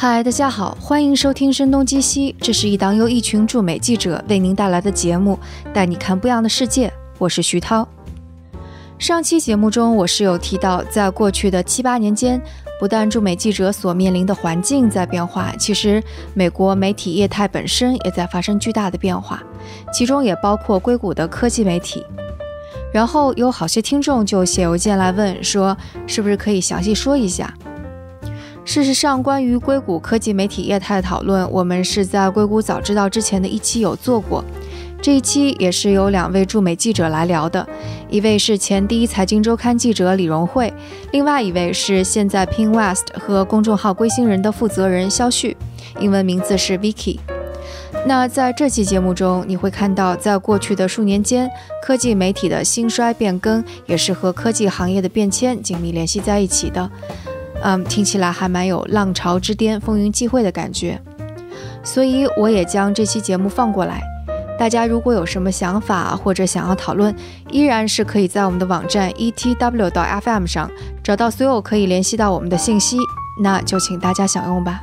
嗨，大家好，欢迎收听《声东击西》，这是一档由一群驻美记者为您带来的节目，带你看不一样的世界。我是徐涛。上期节目中，我是有提到，在过去的七八年间，不但驻美记者所面临的环境在变化，其实美国媒体业态本身也在发生巨大的变化，其中也包括硅谷的科技媒体。然后有好些听众就写邮件来问，说是不是可以详细说一下？事实上，关于硅谷科技媒体业态的讨论，我们是在《硅谷早知道》之前的一期有做过。这一期也是由两位驻美记者来聊的，一位是前第一财经周刊记者李荣慧，另外一位是现在 Ping West 和公众号“龟星人”的负责人肖旭，英文名字是 Vicky。那在这期节目中，你会看到，在过去的数年间，科技媒体的兴衰变更也是和科技行业的变迁紧密联系在一起的。嗯，听起来还蛮有浪潮之巅、风云际会的感觉，所以我也将这期节目放过来。大家如果有什么想法或者想要讨论，依然是可以在我们的网站 etw 到 FM 上找到所有可以联系到我们的信息。那就请大家享用吧。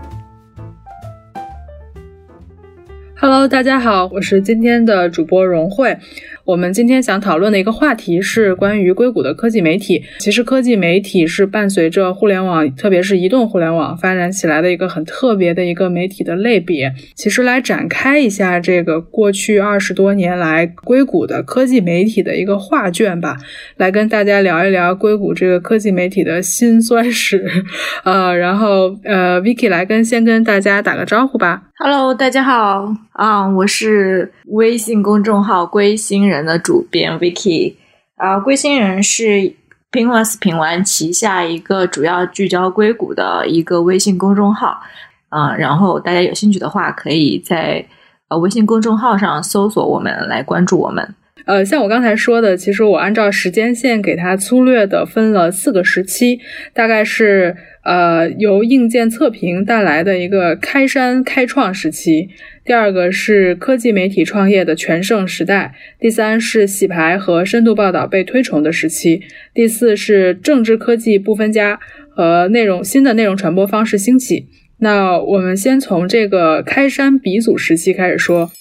Hello，大家好，我是今天的主播荣慧。我们今天想讨论的一个话题是关于硅谷的科技媒体。其实，科技媒体是伴随着互联网，特别是移动互联网发展起来的一个很特别的一个媒体的类别。其实，来展开一下这个过去二十多年来硅谷的科技媒体的一个画卷吧，来跟大家聊一聊硅谷这个科技媒体的辛酸史。呃，然后呃，Vicky 来跟先跟大家打个招呼吧。Hello，大家好啊，我是微信公众号“归心人”的主编 Vicky 啊。归心人是 Pinless 品玩旗下一个主要聚焦硅谷的一个微信公众号啊。然后大家有兴趣的话，可以在呃微信公众号上搜索我们来关注我们。呃，像我刚才说的，其实我按照时间线给它粗略的分了四个时期，大概是。呃，由硬件测评带来的一个开山开创时期，第二个是科技媒体创业的全盛时代，第三是洗牌和深度报道被推崇的时期，第四是政治科技不分家和内容新的内容传播方式兴起。那我们先从这个开山鼻祖时期开始说。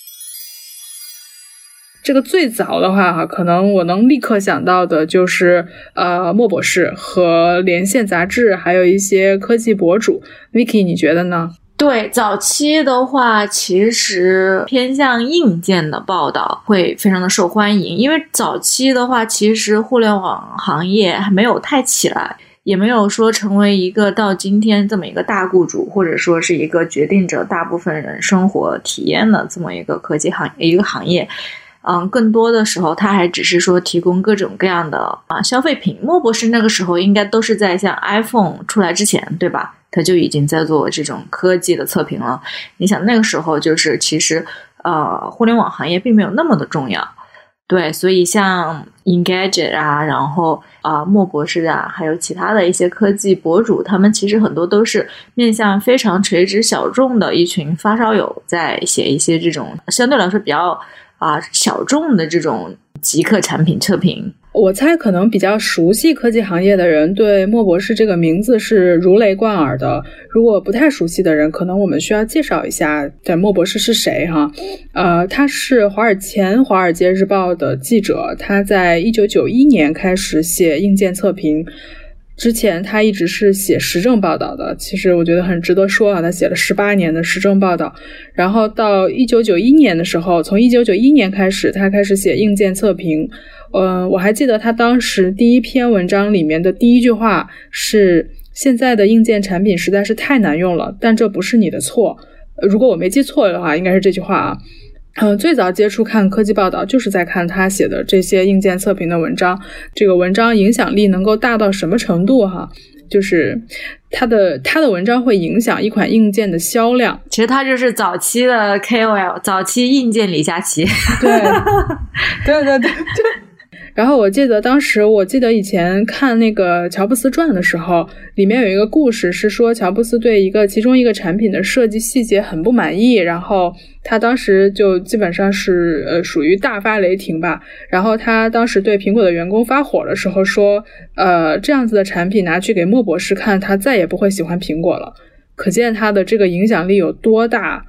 这个最早的话，哈，可能我能立刻想到的就是，呃，莫博士和连线杂志，还有一些科技博主。Vicky，你觉得呢？对，早期的话，其实偏向硬件的报道会非常的受欢迎，因为早期的话，其实互联网行业还没有太起来，也没有说成为一个到今天这么一个大雇主，或者说是一个决定着大部分人生活体验的这么一个科技行一个行业。嗯，更多的时候，他还只是说提供各种各样的啊消费品。莫博士那个时候应该都是在像 iPhone 出来之前，对吧？他就已经在做这种科技的测评了。你想那个时候就是其实呃，互联网行业并没有那么的重要，对。所以像 Engadget 啊，然后啊莫博士啊，还有其他的一些科技博主，他们其实很多都是面向非常垂直小众的一群发烧友，在写一些这种相对来说比较。啊，小众的这种极客产品测评，我猜可能比较熟悉科技行业的人对莫博士这个名字是如雷贯耳的。如果不太熟悉的人，可能我们需要介绍一下，对莫博士是谁哈？呃，他是华尔前《华尔街日报》的记者，他在一九九一年开始写硬件测评。之前他一直是写时政报道的，其实我觉得很值得说啊，他写了十八年的时政报道，然后到一九九一年的时候，从一九九一年开始，他开始写硬件测评。嗯，我还记得他当时第一篇文章里面的第一句话是：“现在的硬件产品实在是太难用了，但这不是你的错。”如果我没记错的话，应该是这句话啊。嗯，最早接触看科技报道，就是在看他写的这些硬件测评的文章。这个文章影响力能够大到什么程度？哈，就是他的他的文章会影响一款硬件的销量。其实他就是早期的 KOL，早期硬件李佳琦。对，对对对对。然后我记得当时，我记得以前看那个乔布斯传的时候，里面有一个故事是说，乔布斯对一个其中一个产品的设计细节很不满意，然后他当时就基本上是呃属于大发雷霆吧。然后他当时对苹果的员工发火的时候说，呃，这样子的产品拿去给莫博士看，他再也不会喜欢苹果了。可见他的这个影响力有多大。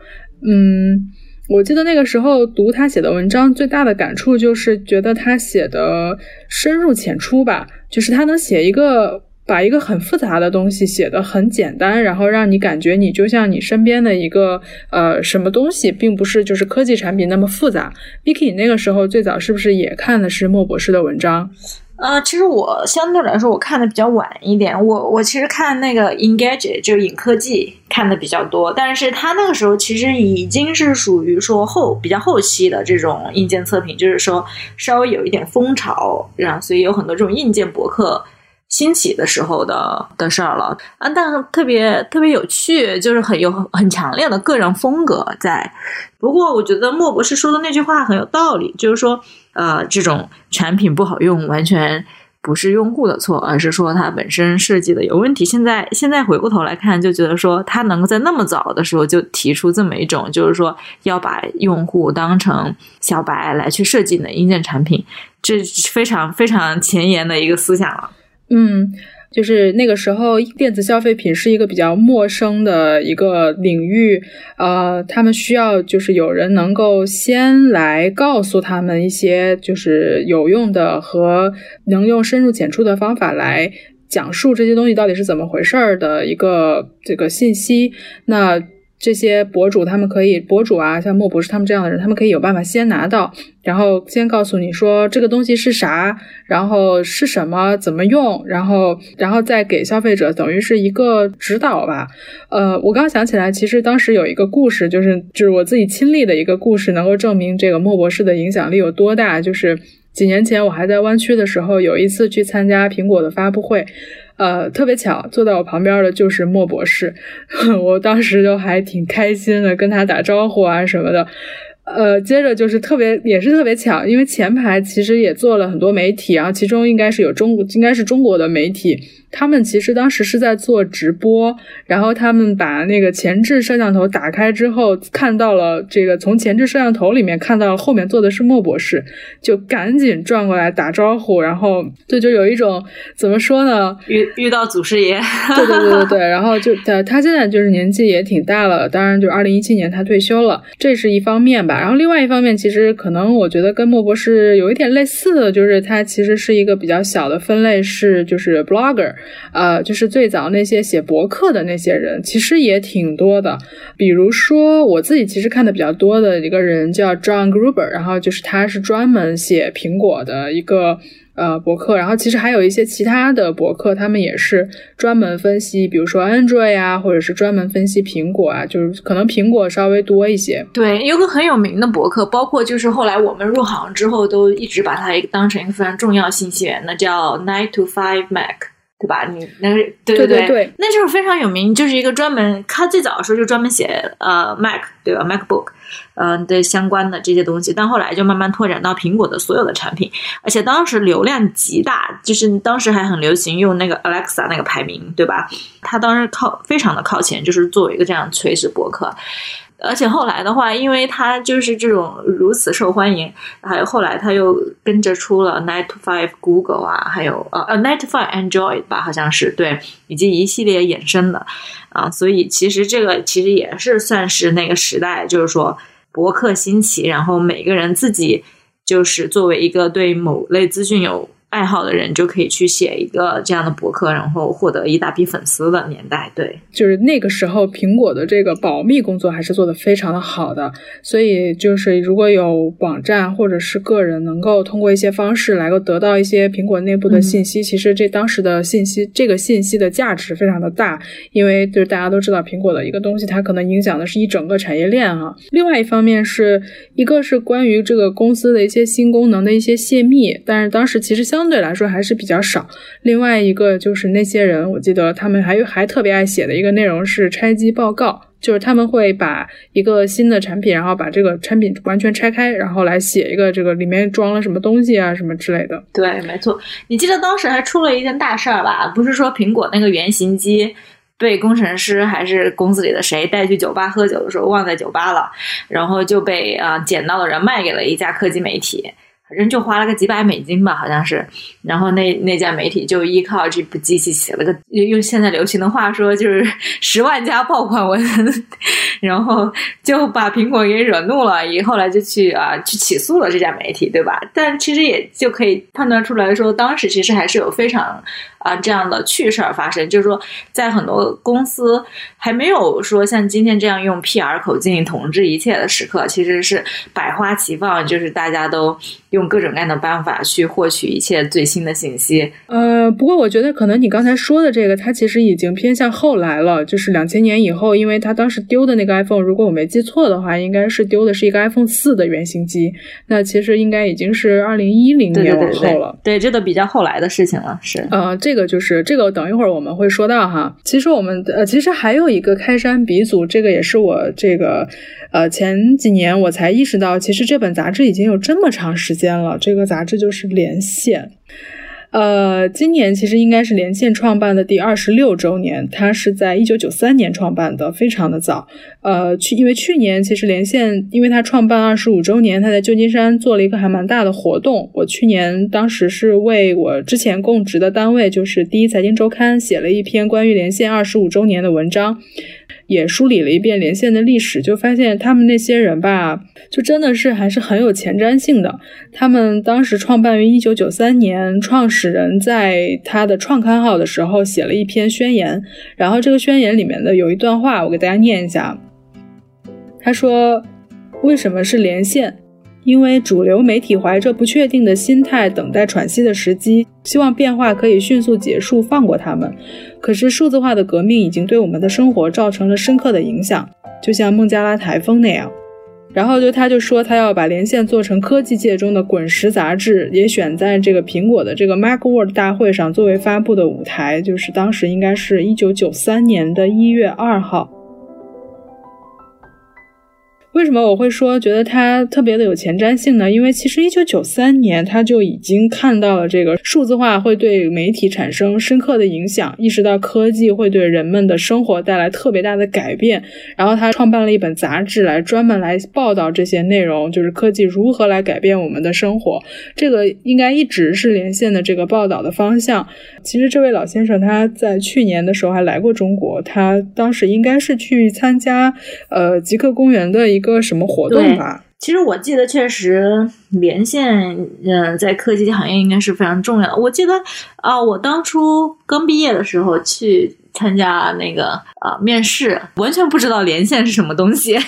嗯，我记得那个时候读他写的文章，最大的感触就是觉得他写的深入浅出吧，就是他能写一个。把一个很复杂的东西写得很简单，然后让你感觉你就像你身边的一个呃什么东西，并不是就是科技产品那么复杂。Vicky，那个时候最早是不是也看的是莫博士的文章？呃，其实我相对来说我看的比较晚一点。我我其实看那个 Engage 就是影科技看的比较多，但是他那个时候其实已经是属于说后比较后期的这种硬件测评，就是说稍微有一点风潮，然后所以有很多这种硬件博客。兴起的时候的的事儿了啊，但特别特别有趣，就是很有很强烈的个人风格在。不过，我觉得莫博士说的那句话很有道理，就是说，呃，这种产品不好用，完全不是用户的错，而是说它本身设计的有问题。现在现在回过头来看，就觉得说他能够在那么早的时候就提出这么一种，就是说要把用户当成小白来去设计你的硬件产品，这非常非常前沿的一个思想了。嗯，就是那个时候，电子消费品是一个比较陌生的一个领域，呃，他们需要就是有人能够先来告诉他们一些就是有用的和能用深入浅出的方法来讲述这些东西到底是怎么回事儿的一个这个信息，那。这些博主他们可以，博主啊，像莫博士他们这样的人，他们可以有办法先拿到，然后先告诉你说这个东西是啥，然后是什么，怎么用，然后，然后再给消费者等于是一个指导吧。呃，我刚想起来，其实当时有一个故事，就是就是我自己亲历的一个故事，能够证明这个莫博士的影响力有多大。就是几年前我还在湾区的时候，有一次去参加苹果的发布会。呃，特别巧，坐在我旁边的就是莫博士，我当时就还挺开心的，跟他打招呼啊什么的。呃，接着就是特别也是特别巧，因为前排其实也做了很多媒体，然后其中应该是有中应该是中国的媒体。他们其实当时是在做直播，然后他们把那个前置摄像头打开之后，看到了这个从前置摄像头里面看到了后面坐的是莫博士，就赶紧转过来打招呼，然后就就有一种怎么说呢？遇遇到祖师爷，对对对对对，然后就他他现在就是年纪也挺大了，当然就二零一七年他退休了，这是一方面吧。然后另外一方面，其实可能我觉得跟莫博士有一点类似的就是他其实是一个比较小的分类，是就是 blogger。呃，就是最早那些写博客的那些人，其实也挺多的。比如说，我自己其实看的比较多的一个人叫 John Gruber，然后就是他是专门写苹果的一个呃博客。然后其实还有一些其他的博客，他们也是专门分析，比如说 Android 啊，或者是专门分析苹果啊，就是可能苹果稍微多一些。对，有个很有名的博客，包括就是后来我们入行之后，都一直把它当成一个非常重要信息源的，叫 Nine to Five Mac。对吧？你那对对对，那就是非常有名，就是一个专门他最早的时候就专门写呃 Mac 对吧？MacBook 嗯的相关的这些东西，但后来就慢慢拓展到苹果的所有的产品，而且当时流量极大，就是当时还很流行用那个 Alexa 那个排名对吧？他当时靠非常的靠前，就是作为一个这样垂直博客。而且后来的话，因为他就是这种如此受欢迎，还有后来他又跟着出了 Night to Five Google 啊，还有呃呃 Night to Five Android 吧，好像是对，以及一系列衍生的啊，所以其实这个其实也是算是那个时代，就是说博客兴起，然后每个人自己就是作为一个对某类资讯有。爱好的人就可以去写一个这样的博客，然后获得一大批粉丝的年代。对，就是那个时候，苹果的这个保密工作还是做的非常的好的。所以，就是如果有网站或者是个人能够通过一些方式来够得到一些苹果内部的信息，其实这当时的信息，这个信息的价值非常的大。因为就是大家都知道，苹果的一个东西，它可能影响的是一整个产业链哈。另外一方面是一个是关于这个公司的一些新功能的一些泄密，但是当时其实相相对来说还是比较少。另外一个就是那些人，我记得他们还有还特别爱写的一个内容是拆机报告，就是他们会把一个新的产品，然后把这个产品完全拆开，然后来写一个这个里面装了什么东西啊什么之类的。对，没错。你记得当时还出了一件大事儿吧？不是说苹果那个原型机被工程师还是公司里的谁带去酒吧喝酒的时候忘在酒吧了，然后就被啊捡到的人卖给了一家科技媒体。人就花了个几百美金吧，好像是。然后那那家媒体就依靠这部机器写了个用现在流行的话说，就是 十万加爆款文，然后就把苹果给惹怒了，以后来就去啊去起诉了这家媒体，对吧？但其实也就可以判断出来说，当时其实还是有非常。啊，这样的趣事儿发生，就是说，在很多公司还没有说像今天这样用 PR 口径统治一切的时刻，其实是百花齐放，就是大家都用各种各样的办法去获取一切最新的信息。呃，不过我觉得可能你刚才说的这个，它其实已经偏向后来了，就是两千年以后，因为他当时丢的那个 iPhone，如果我没记错的话，应该是丢的是一个 iPhone 四的原型机，那其实应该已经是二零一零年往后了。对，这都比较后来的事情了，是呃，这。这个就是这个，等一会儿我们会说到哈。其实我们呃，其实还有一个开山鼻祖，这个也是我这个呃前几年我才意识到，其实这本杂志已经有这么长时间了。这个杂志就是《连线》。呃，今年其实应该是连线创办的第二十六周年，它是在一九九三年创办的，非常的早。呃，去因为去年其实连线，因为它创办二十五周年，它在旧金山做了一个还蛮大的活动。我去年当时是为我之前供职的单位，就是第一财经周刊写了一篇关于连线二十五周年的文章。也梳理了一遍连线的历史，就发现他们那些人吧，就真的是还是很有前瞻性的。他们当时创办于一九九三年，创始人在他的创刊号的时候写了一篇宣言，然后这个宣言里面的有一段话，我给大家念一下。他说：“为什么是连线？因为主流媒体怀着不确定的心态，等待喘息的时机，希望变化可以迅速结束，放过他们。”可是数字化的革命已经对我们的生活造成了深刻的影响，就像孟加拉台风那样。然后就他就说他要把连线做成科技界中的滚石杂志，也选在这个苹果的这个 MacWorld 大会上作为发布的舞台，就是当时应该是一九九三年的一月二号。为什么我会说觉得它特别的有前瞻性呢？因为其实一九九三年他就已经看到了这个数字化会对媒体产生深刻的影响，意识到科技会对人们的生活带来特别大的改变，然后他创办了一本杂志来专门来报道这些内容，就是科技如何来改变我们的生活。这个应该一直是连线的这个报道的方向。其实这位老先生他在去年的时候还来过中国，他当时应该是去参加呃极客公园的一。个什么活动吧？其实我记得，确实连线，嗯，在科技行业应该是非常重要的。我记得啊，我当初刚毕业的时候去参加那个啊面试，完全不知道连线是什么东西。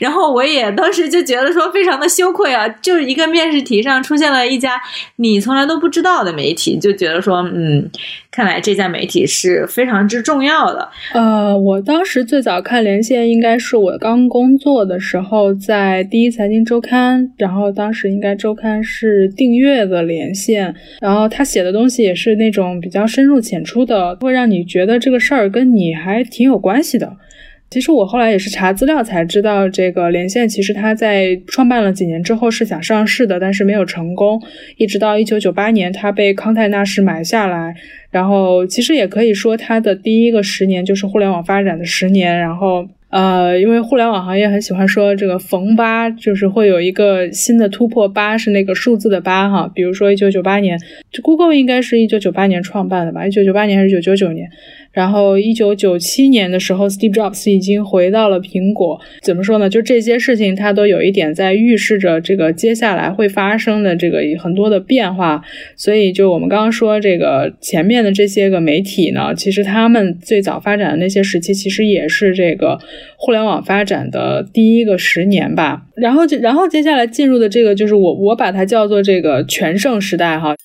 然后我也当时就觉得说非常的羞愧啊，就是一个面试题上出现了一家你从来都不知道的媒体，就觉得说嗯，看来这家媒体是非常之重要的。呃，我当时最早看连线应该是我刚工作的时候，在第一财经周刊，然后当时应该周刊是订阅的连线，然后他写的东西也是那种比较深入浅出的，会让你你觉得这个事儿跟你还挺有关系的。其实我后来也是查资料才知道，这个连线其实他在创办了几年之后是想上市的，但是没有成功。一直到一九九八年，他被康泰纳仕买下来。然后其实也可以说，他的第一个十年就是互联网发展的十年。然后呃，因为互联网行业很喜欢说这个逢八，就是会有一个新的突破，八是那个数字的八哈。比如说一九九八年，这 Google 应该是一九九八年创办的吧？一九九八年还是九九九年？然后，一九九七年的时候，Steve Jobs 已经回到了苹果。怎么说呢？就这些事情，它都有一点在预示着这个接下来会发生的这个很多的变化。所以，就我们刚刚说这个前面的这些个媒体呢，其实他们最早发展的那些时期，其实也是这个互联网发展的第一个十年吧。然后，就然后接下来进入的这个，就是我我把它叫做这个全盛时代哈。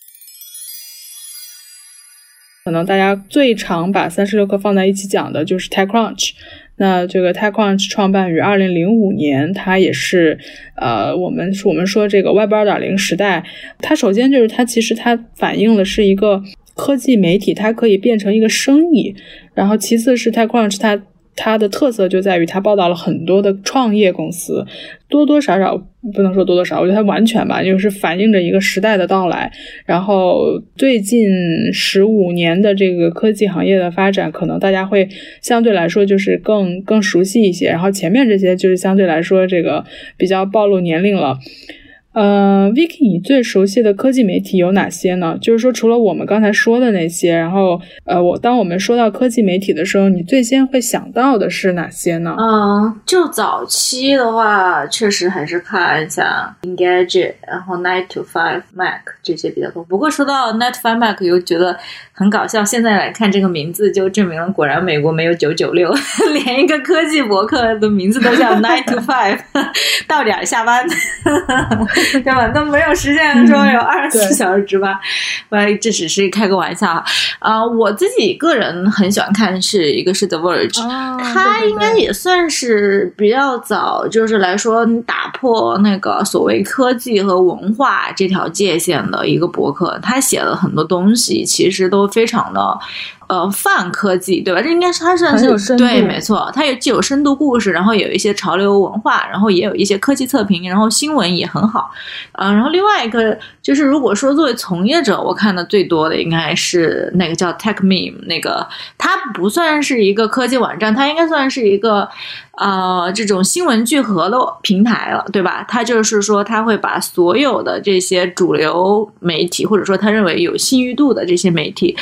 可能大家最常把三十六氪放在一起讲的就是 TechCrunch。那这个 TechCrunch 创办于二零零五年，它也是呃，我们我们说这个 Web 二点零时代。它首先就是它其实它反映的是一个科技媒体，它可以变成一个生意。然后其次是 TechCrunch 它。它的特色就在于它报道了很多的创业公司，多多少少不能说多多少，我觉得它完全吧，就是反映着一个时代的到来。然后最近十五年的这个科技行业的发展，可能大家会相对来说就是更更熟悉一些。然后前面这些就是相对来说这个比较暴露年龄了。呃，Vicky，你最熟悉的科技媒体有哪些呢？就是说，除了我们刚才说的那些，然后，呃，我当我们说到科技媒体的时候，你最先会想到的是哪些呢？嗯，就早期的话，确实还是看一下 Engage，然后 Nine to Five Mac 这些比较多。不过说到 Nine to Five Mac，又觉得很搞笑。现在来看这个名字，就证明了果然美国没有九九六，连一个科技博客的名字都叫 Nine to Five，到点下班。对吧？都没有实现说有二十四小时值班，呃，这只是开个玩笑啊。我自己个人很喜欢看是一个是 The Verge，它应该也算是比较早，就是来说打破那个所谓科技和文化这条界限的一个博客。他写了很多东西，其实都非常的。呃，泛科技对吧？这应该是它算是对，没错，它有既有深度故事，然后有一些潮流文化，然后也有一些科技测评，然后新闻也很好。嗯，然后另外一个就是，如果说作为从业者，我看的最多的应该是那个叫 Tech Meme，那个它不算是一个科技网站，它应该算是一个呃这种新闻聚合的平台了，对吧？它就是说，它会把所有的这些主流媒体，或者说他认为有信誉度的这些媒体。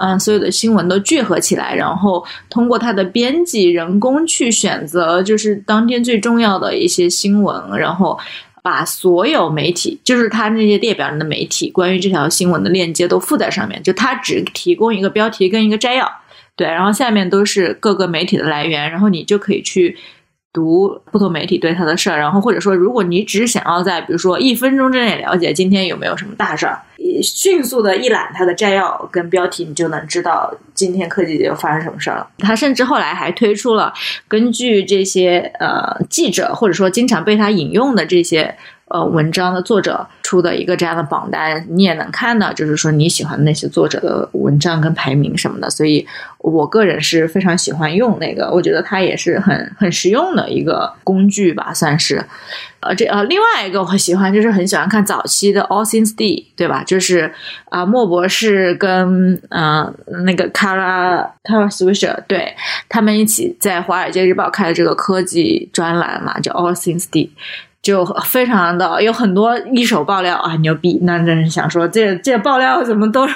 嗯，所有的新闻都聚合起来，然后通过它的编辑人工去选择，就是当天最重要的一些新闻，然后把所有媒体，就是它那些列表上的媒体关于这条新闻的链接都附在上面，就它只提供一个标题跟一个摘要，对，然后下面都是各个媒体的来源，然后你就可以去。读不同媒体对他的事儿，然后或者说，如果你只想要在比如说一分钟之内了解今天有没有什么大事儿，迅速的一览他的摘要跟标题，你就能知道今天科技界又发生什么事儿了。他甚至后来还推出了根据这些呃记者或者说经常被他引用的这些。呃，文章的作者出的一个这样的榜单，你也能看到，就是说你喜欢的那些作者的文章跟排名什么的。所以我个人是非常喜欢用那个，我觉得它也是很很实用的一个工具吧，算是。呃，这呃，另外一个我喜欢就是很喜欢看早期的 All Things D，对吧？就是啊，莫博士跟嗯那个 Kara Kara Swisher，对他们一起在《华尔街日报》开的这个科技专栏嘛，叫 All Things D。就非常的有很多一手爆料啊，牛逼！那真是想说，这这爆料怎么都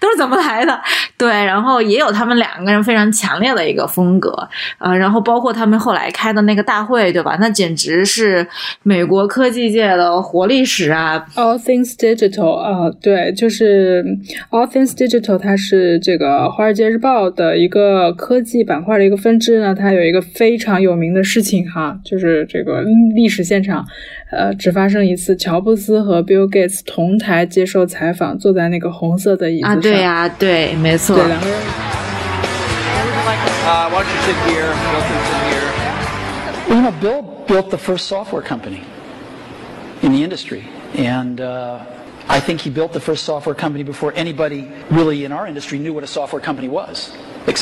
都是怎么来的？对，然后也有他们两个人非常强烈的一个风格啊，然后包括他们后来开的那个大会，对吧？那简直是美国科技界的活历史啊！All Things Digital 啊，对，就是 All Things Digital，它是这个《华尔街日报》的一个科技板块的一个分支呢。它有一个非常有名的事情哈，就是这个历史现场。呃，只发生一次，乔布斯和 Bill Gates 同台接受采访，坐在那个红色的椅子上。啊，对呀，对，没错。对两个人。Uh, why don't you sit here? Bill can sit here. Well, you know, Bill built the first software company in the industry, and uh, I think he built the first software company before anybody really in our industry knew what a software company was.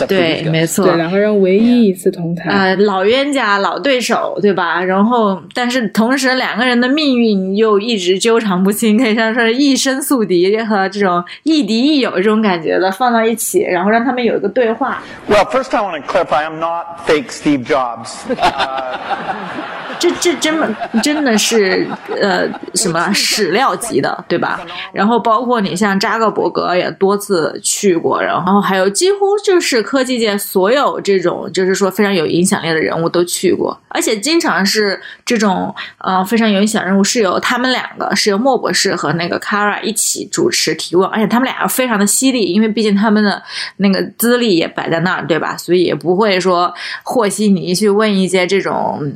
对，没错，对两个人唯一一次同台啊，老冤家、老对手，对吧？然后，但是同时两个人的命运又一直纠缠不清，可以像说一生宿敌和这种亦敌亦友这种感觉的放到一起，然后让他们有一个对话。Well, first I want to clarify, I'm not fake Steve Jobs. 这这真真的是呃什么史料级的，对吧？然后包括你像扎克伯格也多次去过，然后还有几乎就是科技界所有这种就是说非常有影响力的人物都去过，而且经常是这种呃非常有影响人物是由他们两个是由莫博士和那个 Kara 一起主持提问，而且他们俩非常的犀利，因为毕竟他们的那个资历也摆在那儿，对吧？所以也不会说和稀泥去问一些这种。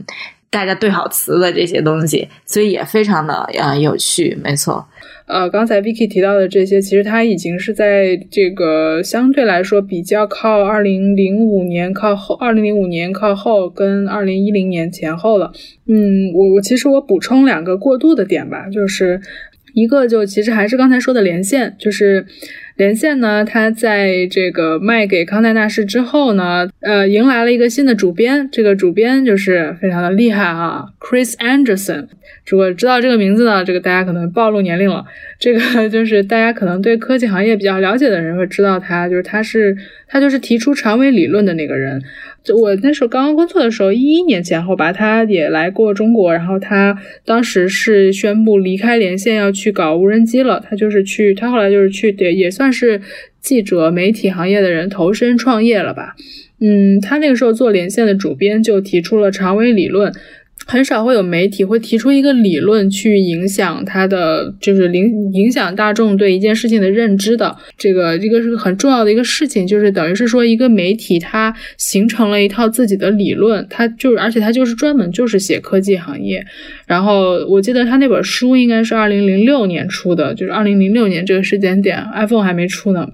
大家对好词的这些东西，所以也非常的啊有趣，没错。呃，刚才 Vicky 提到的这些，其实它已经是在这个相对来说比较靠二零零五年靠后，二零零五年靠后跟二零一零年前后了。嗯，我我其实我补充两个过渡的点吧，就是一个就其实还是刚才说的连线，就是连线呢，它在这个卖给康奈纳仕之后呢，呃，迎来了一个新的主编。这个主编就是非常的厉害啊，Chris Anderson。如果知道这个名字呢，这个大家可能暴露年龄了。这个 就是大家可能对科技行业比较了解的人会知道他，就是他是他就是提出长尾理论的那个人。就我那时候刚刚工作的时候，一一年前后吧，他也来过中国，然后他当时是宣布离开连线，要去搞无人机了。他就是去，他后来就是去，也也算是记者、媒体行业的人投身创业了吧。嗯，他那个时候做连线的主编就提出了长尾理论。很少会有媒体会提出一个理论去影响他的，就是影影响大众对一件事情的认知的。这个这个是很重要的一个事情，就是等于是说一个媒体它形成了一套自己的理论，它就是而且它就是专门就是写科技行业。然后我记得他那本书应该是二零零六年出的，就是二零零六年这个时间点，iPhone 还没出呢。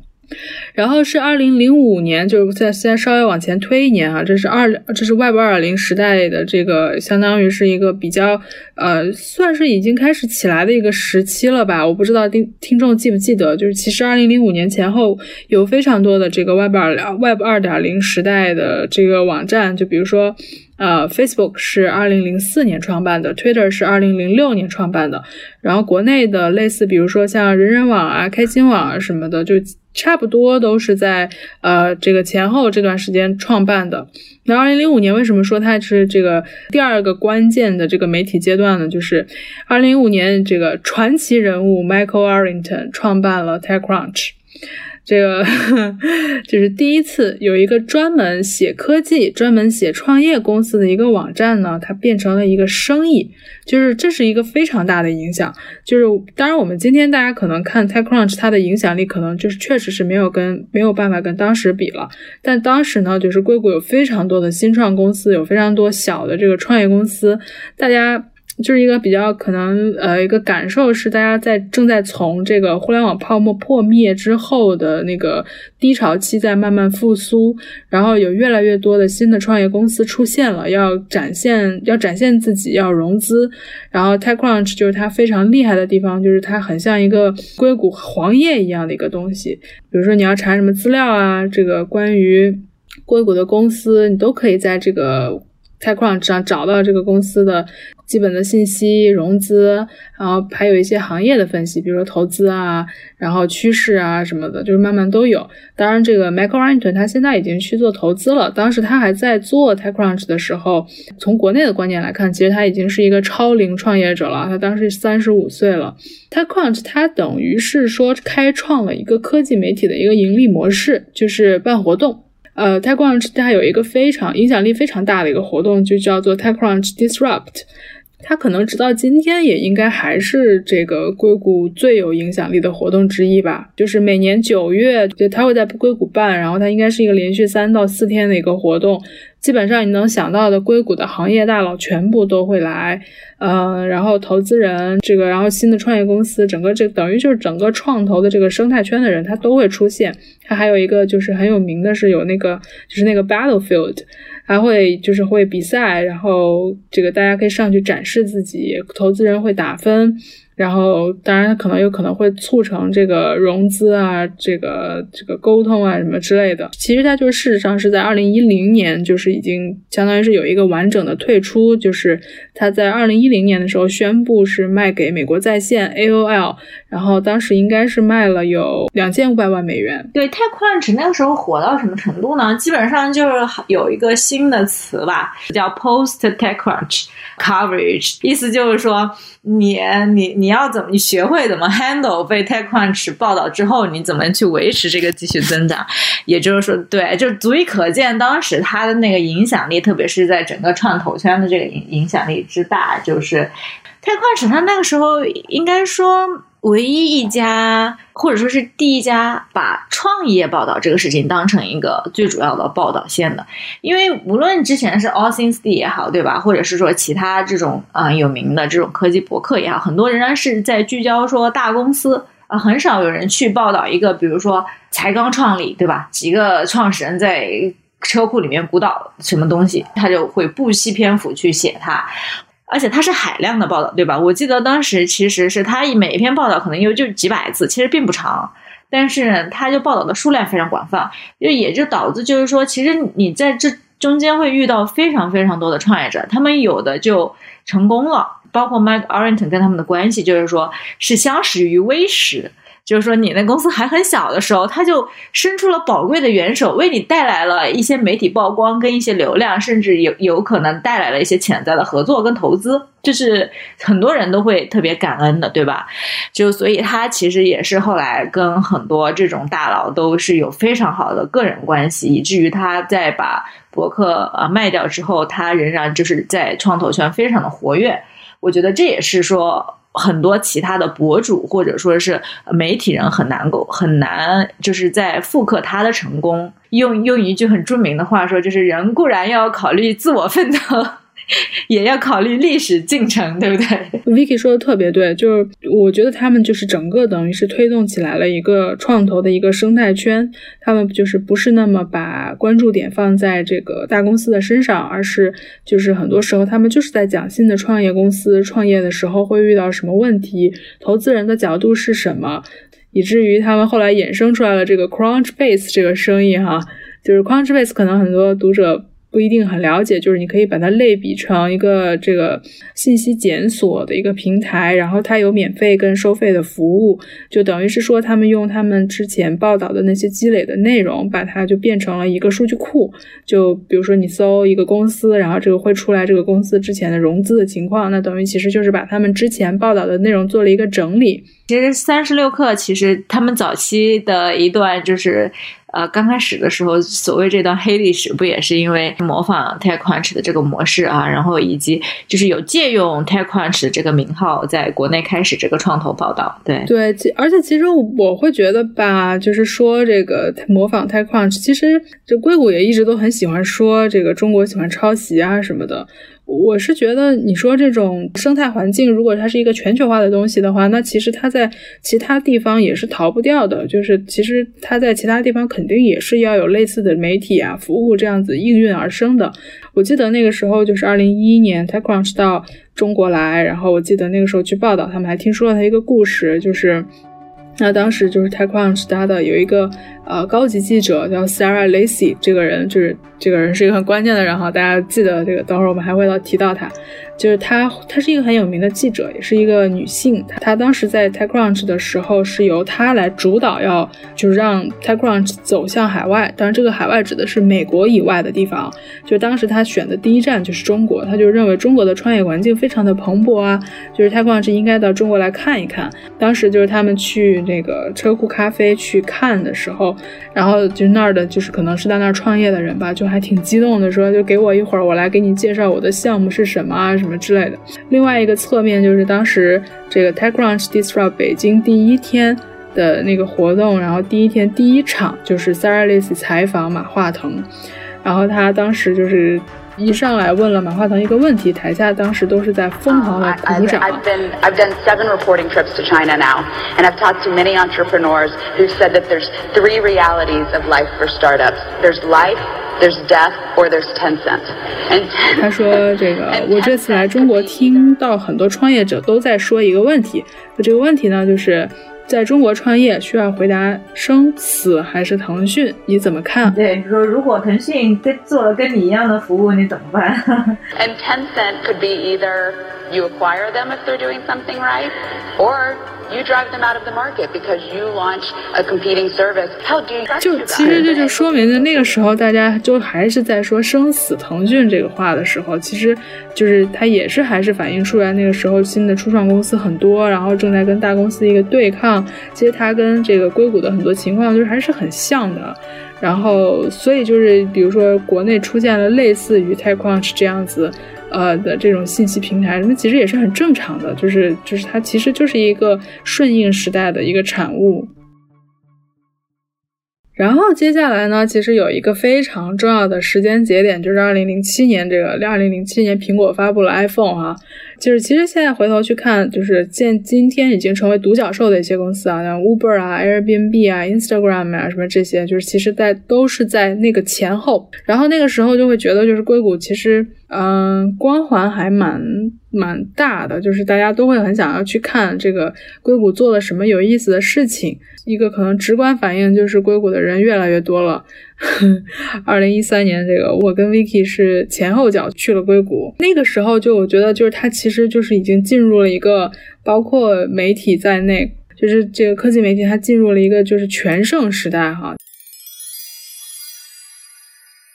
然后是二零零五年，就是再再稍微往前推一年啊，这是二这是 Web 二点零时代的这个，相当于是一个比较呃，算是已经开始起来的一个时期了吧？我不知道听听众记不记得，就是其实二零零五年前后有非常多的这个 Web 二 Web 二点零时代的这个网站，就比如说。呃，Facebook 是二零零四年创办的，Twitter 是二零零六年创办的。然后国内的类似，比如说像人人网啊、开心网啊什么的，就差不多都是在呃这个前后这段时间创办的。那二零零五年为什么说它是这个第二个关键的这个媒体阶段呢？就是二零零五年这个传奇人物 Michael Arrington 创办了 TechCrunch。这个就是第一次有一个专门写科技、专门写创业公司的一个网站呢，它变成了一个生意，就是这是一个非常大的影响。就是当然，我们今天大家可能看 TechCrunch，它的影响力可能就是确实是没有跟没有办法跟当时比了。但当时呢，就是硅谷有非常多的新创公司，有非常多小的这个创业公司，大家。就是一个比较可能，呃，一个感受是，大家在正在从这个互联网泡沫破灭之后的那个低潮期在慢慢复苏，然后有越来越多的新的创业公司出现了，要展现要展现自己，要融资，然后 TechCrunch 就是它非常厉害的地方，就是它很像一个硅谷黄页一样的一个东西，比如说你要查什么资料啊，这个关于硅谷的公司，你都可以在这个 TechCrunch 上找到这个公司的。基本的信息、融资，然后还有一些行业的分析，比如说投资啊，然后趋势啊什么的，就是慢慢都有。当然，这个 Michael Arrington 他现在已经去做投资了。当时他还在做 TechCrunch 的时候，从国内的观点来看，其实他已经是一个超龄创业者了。他当时三十五岁了。TechCrunch 他等于是说开创了一个科技媒体的一个盈利模式，就是办活动。呃，TechCrunch 它有一个非常影响力非常大的一个活动，就叫做 TechCrunch Disrupt。它可能直到今天也应该还是这个硅谷最有影响力的活动之一吧。就是每年九月，就它会在硅谷办，然后它应该是一个连续三到四天的一个活动。基本上你能想到的硅谷的行业大佬全部都会来，嗯，然后投资人这个，然后新的创业公司，整个这等于就是整个创投的这个生态圈的人，他都会出现。它还有一个就是很有名的是有那个就是那个 Battlefield。还会就是会比赛，然后这个大家可以上去展示自己，投资人会打分。然后，当然，可能有可能会促成这个融资啊，这个这个沟通啊什么之类的。其实它就是事实上是在二零一零年，就是已经相当于是有一个完整的退出，就是它在二零一零年的时候宣布是卖给美国在线 AOL，然后当时应该是卖了有两千五百万美元。对，TechCrunch 那个时候火到什么程度呢？基本上就是有一个新的词吧，叫 Post TechCrunch Coverage，意思就是说。你你你你要怎么？你学会怎么 handle 被 TechCrunch 报道之后，你怎么去维持这个继续增长？也就是说，对，就足以可见当时他的那个影响力，特别是在整个创投圈的这个影影响力之大。就是 TechCrunch 他那个时候应该说。唯一一家，或者说是第一家，把创业报道这个事情当成一个最主要的报道线的，因为无论之前是 All Things D 也好，对吧？或者是说其他这种啊有名的这种科技博客也好，很多仍然是在聚焦说大公司啊，很少有人去报道一个，比如说才刚创立，对吧？几个创始人在车库里面鼓捣什么东西，他就会不惜篇幅去写它。而且它是海量的报道，对吧？我记得当时其实是它每一篇报道可能有就几百字，其实并不长，但是他就报道的数量非常广泛，就也就导致就是说，其实你在这中间会遇到非常非常多的创业者，他们有的就成功了，包括 Mike Arrington 跟他们的关系，就是说是相识于微时。就是说，你那公司还很小的时候，他就伸出了宝贵的援手，为你带来了一些媒体曝光跟一些流量，甚至有有可能带来了一些潜在的合作跟投资，就是很多人都会特别感恩的，对吧？就所以他其实也是后来跟很多这种大佬都是有非常好的个人关系，以至于他在把博客呃卖掉之后，他仍然就是在创投圈非常的活跃。我觉得这也是说。很多其他的博主或者说是媒体人很难够很难，就是在复刻他的成功。用用一句很著名的话说，就是人固然要考虑自我奋斗。也要考虑历史进程，对不对？Vicky 说的特别对，就是我觉得他们就是整个等于是推动起来了一个创投的一个生态圈。他们就是不是那么把关注点放在这个大公司的身上，而是就是很多时候他们就是在讲新的创业公司创业的时候会遇到什么问题，投资人的角度是什么，以至于他们后来衍生出来了这个 Crunchbase 这个生意哈，就是 Crunchbase 可能很多读者。不一定很了解，就是你可以把它类比成一个这个信息检索的一个平台，然后它有免费跟收费的服务，就等于是说他们用他们之前报道的那些积累的内容，把它就变成了一个数据库。就比如说你搜一个公司，然后这个会出来这个公司之前的融资的情况，那等于其实就是把他们之前报道的内容做了一个整理。其实三十六氪其实他们早期的一段就是。呃，刚开始的时候，所谓这段黑历史，不也是因为模仿 TechCrunch 的这个模式啊，然后以及就是有借用 TechCrunch 的这个名号，在国内开始这个创投报道。对对，而且其实我会觉得吧，就是说这个模仿 TechCrunch，其实这硅谷也一直都很喜欢说这个中国喜欢抄袭啊什么的。我是觉得，你说这种生态环境，如果它是一个全球化的东西的话，那其实它在其他地方也是逃不掉的。就是其实它在其他地方肯定也是要有类似的媒体啊、服务这样子应运而生的。我记得那个时候就是二零一一年，TechCrunch 到中国来，然后我记得那个时候去报道，他们还听说了他一个故事，就是那当时就是 TechCrunch 他的有一个。呃，高级记者叫 Sarah Lacy，这个人就是这个人是一个很关键的人哈，大家记得这个，等会儿我们还会到提到他，就是她，她是一个很有名的记者，也是一个女性。她当时在 TechCrunch 的时候是由她来主导，要就是让 TechCrunch 走向海外，当然这个海外指的是美国以外的地方。就当时她选的第一站就是中国，她就认为中国的创业环境非常的蓬勃啊，就是 TechCrunch 应该到中国来看一看。当时就是他们去那个车库咖啡去看的时候。然后就那儿的，就是可能是在那儿创业的人吧，就还挺激动的，说就给我一会儿，我来给你介绍我的项目是什么啊，什么之类的。另外一个侧面就是当时这个 TechCrunch Disrupt 北京第一天的那个活动，然后第一天第一场就是 Sarah Lacy 采访马化腾，然后他当时就是。一上来问了马化腾一个问题，台下当时都是在疯狂的鼓掌。I've been I've done seven reporting trips to China now, and I've talked to many entrepreneurs who said that there's three realities of life for startups. There's life, there's death, or there's Tencent. 他说这个，我这次来中国听到很多创业者都在说一个问题，这个问题呢就是。在中国创业需要回答生死还是腾讯？你怎么看？对，说如果腾讯跟做了跟你一样的服务，你怎么办？And Tencent could be either you acquire them if they're doing something right, or You drive them out of the market because you launch a competing service. How do you? 就其实这就说明的那个时候，大家就还是在说生死腾讯这个话的时候，其实就是它也是还是反映出来那个时候新的初创公司很多，然后正在跟大公司一个对抗。其实它跟这个硅谷的很多情况就是还是很像的。然后所以就是比如说国内出现了类似于 TechCrunch 这样子。呃的这种信息平台，那其实也是很正常的，就是就是它其实就是一个顺应时代的一个产物。然后接下来呢，其实有一个非常重要的时间节点，就是二零零七年这个二零零七年苹果发布了 iPhone 哈。就是其实现在回头去看，就是现今天已经成为独角兽的一些公司啊，像 Uber 啊、Airbnb 啊、Instagram 啊什么这些，就是其实在都是在那个前后。然后那个时候就会觉得，就是硅谷其实嗯光环还蛮蛮大的，就是大家都会很想要去看这个硅谷做了什么有意思的事情。一个可能直观反应就是硅谷的人越来越多了。二零一三年，这个我跟 Vicky 是前后脚去了硅谷。那个时候，就我觉得，就是它其实就是已经进入了一个，包括媒体在内，就是这个科技媒体，它进入了一个就是全盛时代哈。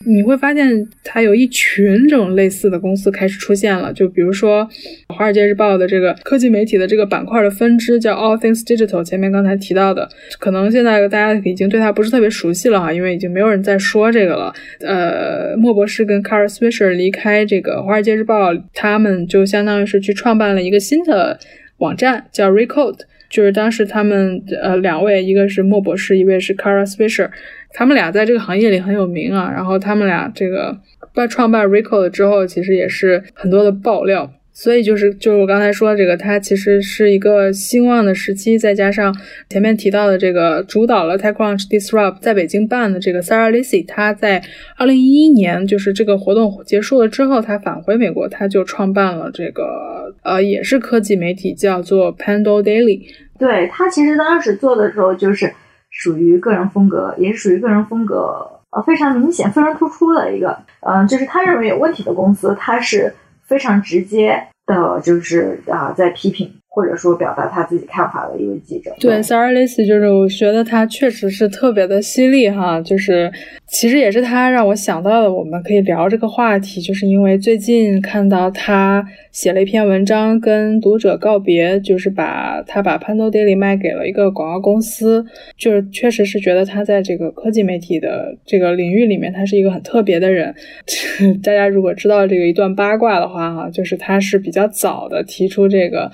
你会发现，它有一群这种类似的公司开始出现了。就比如说，《华尔街日报》的这个科技媒体的这个板块的分支叫 All Things Digital。前面刚才提到的，可能现在大家已经对它不是特别熟悉了哈，因为已经没有人在说这个了。呃，莫博士跟 Kara Swisher 离开这个《华尔街日报》，他们就相当于是去创办了一个新的网站，叫 Recode。就是当时他们呃两位，一个是莫博士，一位是 Kara Swisher。他们俩在这个行业里很有名啊，然后他们俩这个办创办 Recode 之后，其实也是很多的爆料，所以就是就是我刚才说这个，它其实是一个兴旺的时期，再加上前面提到的这个主导了 TechCrunch Disrupt 在北京办的这个 Sarah Lacy，他在二零一一年就是这个活动结束了之后，他返回美国，他就创办了这个呃也是科技媒体，叫做 Pando Daily。对他其实当时做的时候就是。属于个人风格，也是属于个人风格，呃，非常明显、非常突出的一个，嗯，就是他认为有问题的公司，他是非常直接的，就是啊，在批评。或者说表达他自己看法的一位记者，对 Sarah Lacy，就是我觉得他确实是特别的犀利哈，就是其实也是他让我想到了我们可以聊这个话题，就是因为最近看到他写了一篇文章跟读者告别，就是把他把 Pando Daily 卖给了一个广告公司，就是确实是觉得他在这个科技媒体的这个领域里面，他是一个很特别的人。大家如果知道这个一段八卦的话哈，就是他是比较早的提出这个。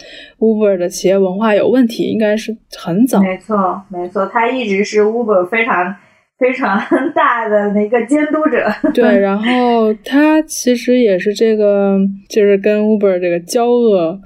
Uber 的企业文化有问题，应该是很早。没错，没错，他一直是 Uber 非常非常 大的那个监督者。对，然后他其实也是这个，就是跟 Uber 这个交恶。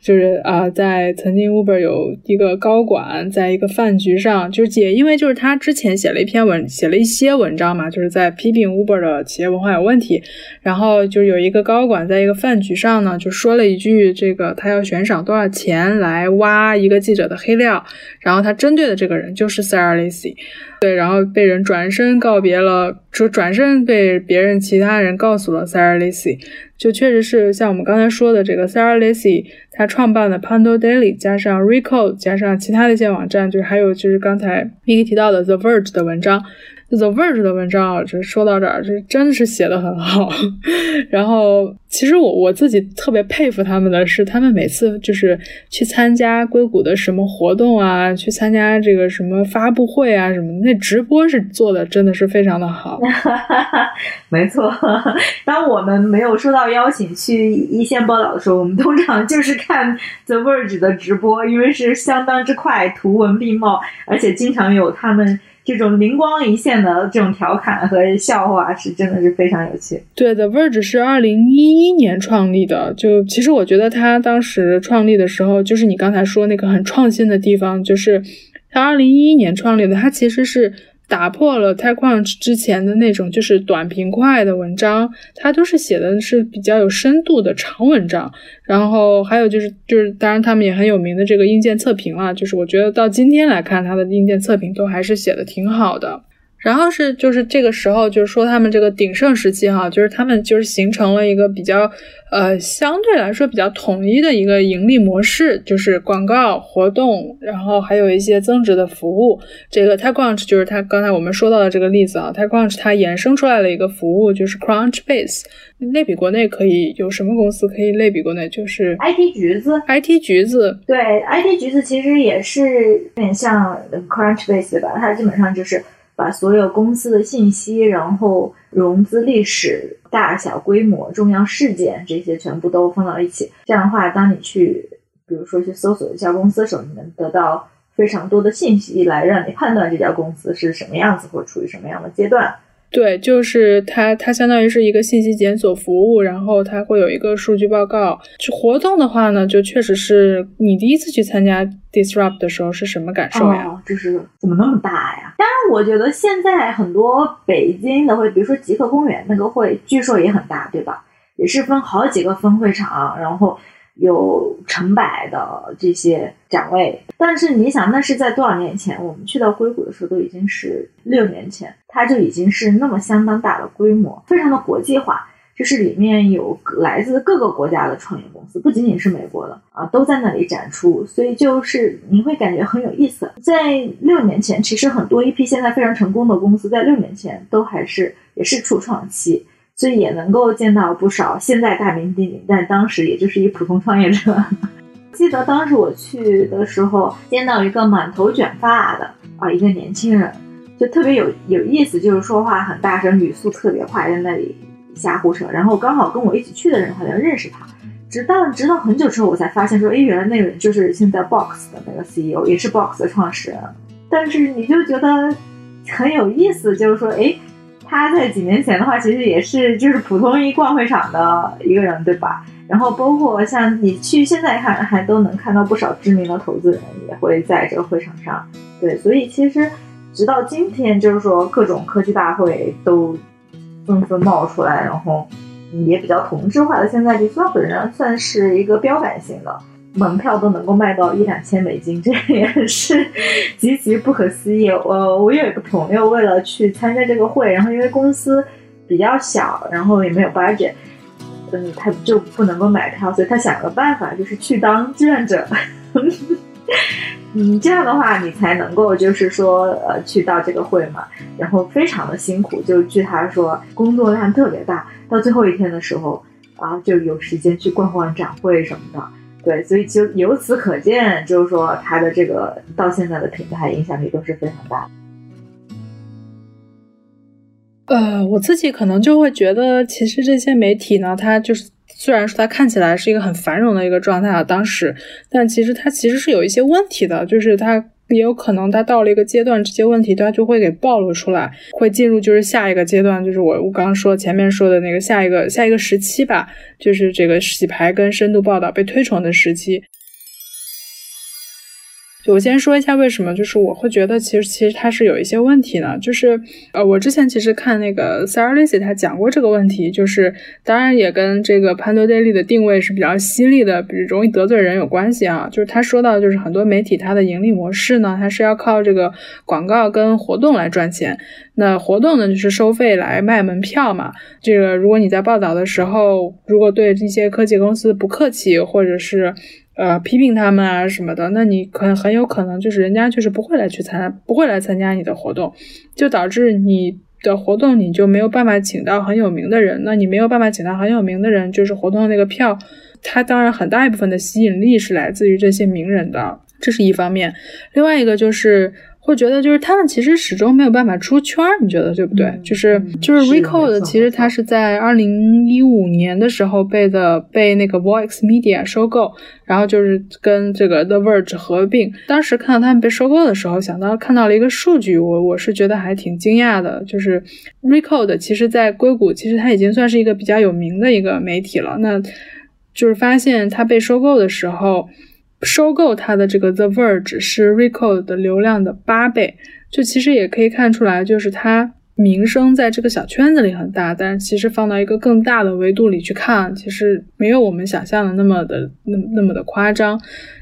就是啊，在曾经 Uber 有一个高管，在一个饭局上，就是也因为就是他之前写了一篇文，写了一些文章嘛，就是在批评 Uber 的企业文化有问题。然后就有一个高管在一个饭局上呢，就说了一句，这个他要悬赏多少钱来挖一个记者的黑料，然后他针对的这个人就是 Sarah Lacy。对，然后被人转身告别了，就转身被别人其他人告诉了 Sarah Lacy，就确实是像我们刚才说的这个 Sarah Lacy，他创办的 Pando Daily，加上 Recode，加上其他的一些网站，就是还有就是刚才 Piki 提到的 The Verge 的文章。The Verge 的文章啊，就说到这儿，就真的是写的很好。然后，其实我我自己特别佩服他们的是，他们每次就是去参加硅谷的什么活动啊，去参加这个什么发布会啊什么，那直播是做的真的是非常的好。没错，当我们没有收到邀请去一线报道的时候，我们通常就是看 The Verge 的直播，因为是相当之快，图文并茂，而且经常有他们。这种灵光一现的这种调侃和笑话是真的是非常有趣。对的，Verge 是二零一一年创立的。就其实我觉得他当时创立的时候，就是你刚才说那个很创新的地方，就是他二零一一年创立的，他其实是。打破了 TechCrunch 之前的那种就是短平快的文章，它都是写的是比较有深度的长文章。然后还有就是就是，当然他们也很有名的这个硬件测评了，就是我觉得到今天来看，它的硬件测评都还是写的挺好的。然后是就是这个时候，就是说他们这个鼎盛时期哈，就是他们就是形成了一个比较呃相对来说比较统一的一个盈利模式，就是广告活动，然后还有一些增值的服务。这个 TechCrunch 就是他刚才我们说到的这个例子啊，TechCrunch 它衍生出来了一个服务，就是 Crunchbase。类比国内可以有什么公司可以类比国内？就是 IT 橘子，IT 橘子对，IT 橘子其实也是有点像 Crunchbase 吧？它基本上就是。把所有公司的信息，然后融资历史、大小规模、重要事件这些全部都放到一起。这样的话，当你去，比如说去搜索一家公司的时候，你能得到非常多的信息，来让你判断这家公司是什么样子或处于什么样的阶段。对，就是它，它相当于是一个信息检索服务，然后它会有一个数据报告。活动的话呢，就确实是你第一次去参加 Disrupt 的时候是什么感受呀？哦，就是怎么那么大呀？当然，我觉得现在很多北京的会，比如说极客公园那个会，据说也很大，对吧？也是分好几个分会场，然后。有成百的这些展位，但是你想，那是在多少年前？我们去到硅谷的时候，都已经是六年前，它就已经是那么相当大的规模，非常的国际化，就是里面有来自各个国家的创业公司，不仅仅是美国的啊，都在那里展出，所以就是你会感觉很有意思。在六年前，其实很多一批现在非常成功的公司在六年前都还是也是初创期。所以也能够见到不少现在大名鼎鼎，但当时也就是一普通创业者。记得当时我去的时候，见到一个满头卷发的啊，一个年轻人，就特别有有意思，就是说话很大声，语速特别快，在那里瞎胡扯。然后刚好跟我一起去的人好像认识他，直到直到很久之后，我才发现说，哎，原来那个人就是现在 Box 的那个 CEO，也是 Box 的创始人。但是你就觉得很有意思，就是说，哎。他在几年前的话，其实也是就是普通一逛会场的一个人，对吧？然后包括像你去现在看，还都能看到不少知名的投资人也会在这个会场上。对，所以其实直到今天，就是说各种科技大会都纷纷冒出来，然后也比较同质化的。现在 Disrupt 仍算是一个标杆性的。门票都能够卖到一两千美金，这也是极其不可思议。我我有一个朋友，为了去参加这个会，然后因为公司比较小，然后也没有 budget，嗯，他就不能够买票，所以他想了个办法，就是去当志愿者。嗯，这样的话你才能够就是说呃去到这个会嘛，然后非常的辛苦，就据他说工作量特别大，到最后一天的时候啊就有时间去逛逛展会什么的。对，所以就由此可见，就是说他的这个到现在的品牌影响力都是非常大。呃，我自己可能就会觉得，其实这些媒体呢，它就是虽然说它看起来是一个很繁荣的一个状态啊，当时，但其实它其实是有一些问题的，就是它。也有可能他到了一个阶段，这些问题他就会给暴露出来，会进入就是下一个阶段，就是我我刚刚说前面说的那个下一个下一个时期吧，就是这个洗牌跟深度报道被推崇的时期。就我先说一下为什么，就是我会觉得其实其实它是有一些问题呢，就是呃，我之前其实看那个 Sarah Lacy 他讲过这个问题，就是当然也跟这个 Pando Daily 的定位是比较犀利的，比如容易得罪人有关系啊。就是他说到，就是很多媒体它的盈利模式呢，它是要靠这个广告跟活动来赚钱。那活动呢，就是收费来卖门票嘛。这个如果你在报道的时候，如果对这些科技公司不客气，或者是呃，批评他们啊什么的，那你可很有可能就是人家就是不会来去参，不会来参加你的活动，就导致你的活动你就没有办法请到很有名的人。那你没有办法请到很有名的人，就是活动的那个票，它当然很大一部分的吸引力是来自于这些名人的，这是一方面。另外一个就是。会觉得就是他们其实始终没有办法出圈，你觉得对不对？就是就是 Recode，其实它是在二零一五年的时候被的被那个 Vox Media 收购，然后就是跟这个 The Verge 合并。当时看到他们被收购的时候，想到看到了一个数据，我我是觉得还挺惊讶的，就是 Recode 其实在硅谷其实它已经算是一个比较有名的一个媒体了。那就是发现它被收购的时候。收购它的这个 The Verge 是 Recode 的流量的八倍，就其实也可以看出来，就是它名声在这个小圈子里很大，但是其实放到一个更大的维度里去看，其实没有我们想象的那么的那那么的夸张。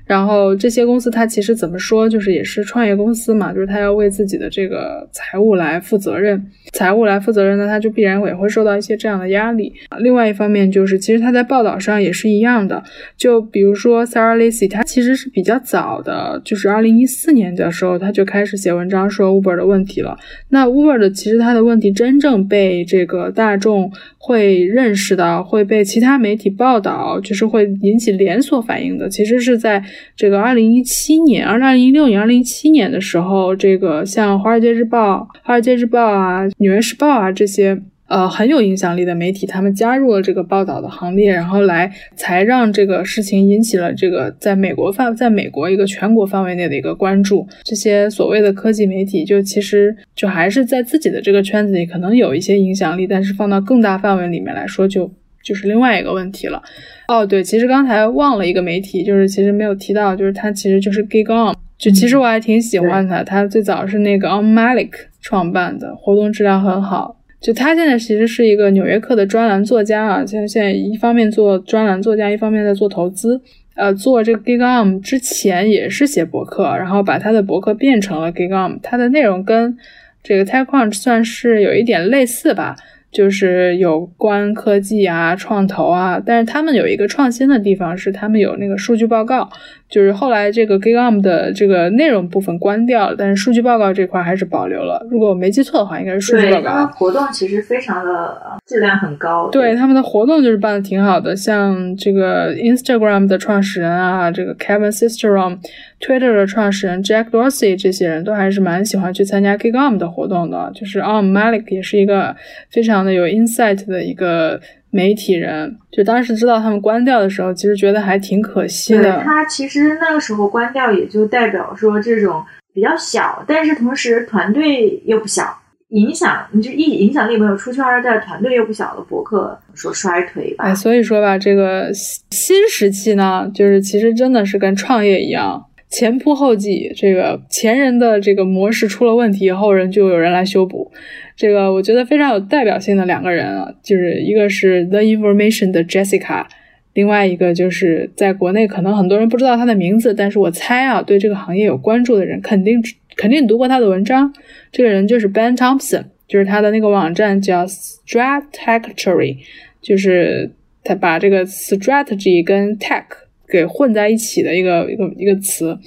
然后这些公司它其实怎么说，就是也是创业公司嘛，就是它要为自己的这个财务来负责任，财务来负责任呢，它就必然也会受到一些这样的压力。另外一方面就是，其实它在报道上也是一样的，就比如说 Sarah Lacy，他其实是比较早的，就是二零一四年的时候他就开始写文章说 Uber 的问题了。那 Uber 的其实它的问题真正被这个大众。会认识到会被其他媒体报道，就是会引起连锁反应的。其实是在这个二零一七年、二零一六年、二零一七年的时候，这个像《华尔街日报》、《华尔街日报》啊、《纽约时报》啊这些呃很有影响力的媒体，他们加入了这个报道的行列，然后来才让这个事情引起了这个在美国范在美国一个全国范围内的一个关注。这些所谓的科技媒体，就其实就还是在自己的这个圈子里可能有一些影响力，但是放到更大范围里面来说，就是另外一个问题了。哦，对，其实刚才忘了一个媒体，就是其实没有提到，就是他其实就是 Gigom。就其实我还挺喜欢他，他最早是那个 On Malik 创办的，活动质量很好。就他现在其实是一个《纽约客》的专栏作家啊，现在现在一方面做专栏作家，一方面在做投资。呃，做这个 Gigom 之前也是写博客，然后把他的博客变成了 Gigom，他的内容跟这个 TechCrunch 算是有一点类似吧。就是有关科技啊、创投啊，但是他们有一个创新的地方是，他们有那个数据报告。就是后来这个 Gigam 的这个内容部分关掉了，但是数据报告这块还是保留了。如果我没记错的话，应该是数据报告。他们活动其实非常的质量很高。对他们的活动就是办的挺好的，像这个 Instagram 的创始人啊，这个 Kevin Systrom，Twitter 的创始人 Jack Dorsey 这些人都还是蛮喜欢去参加 Gigam 的活动的。就是 On Malik 也是一个非常的有 insight 的一个。媒体人就当时知道他们关掉的时候，其实觉得还挺可惜的。他其实那个时候关掉，也就代表说这种比较小，但是同时团队又不小，影响你就影影响力没有出圈，但团队又不小的博客说衰退吧。哎，所以说吧，这个新时期呢，就是其实真的是跟创业一样，前仆后继，这个前人的这个模式出了问题，后人就有人来修补。这个我觉得非常有代表性的两个人啊，就是一个是 The Information 的 Jessica，另外一个就是在国内可能很多人不知道他的名字，但是我猜啊，对这个行业有关注的人肯定肯定读过他的文章。这个人就是 Ben Thompson，就是他的那个网站叫 Strategy，就是他把这个 strategy 跟 tech 给混在一起的一个一个一个词。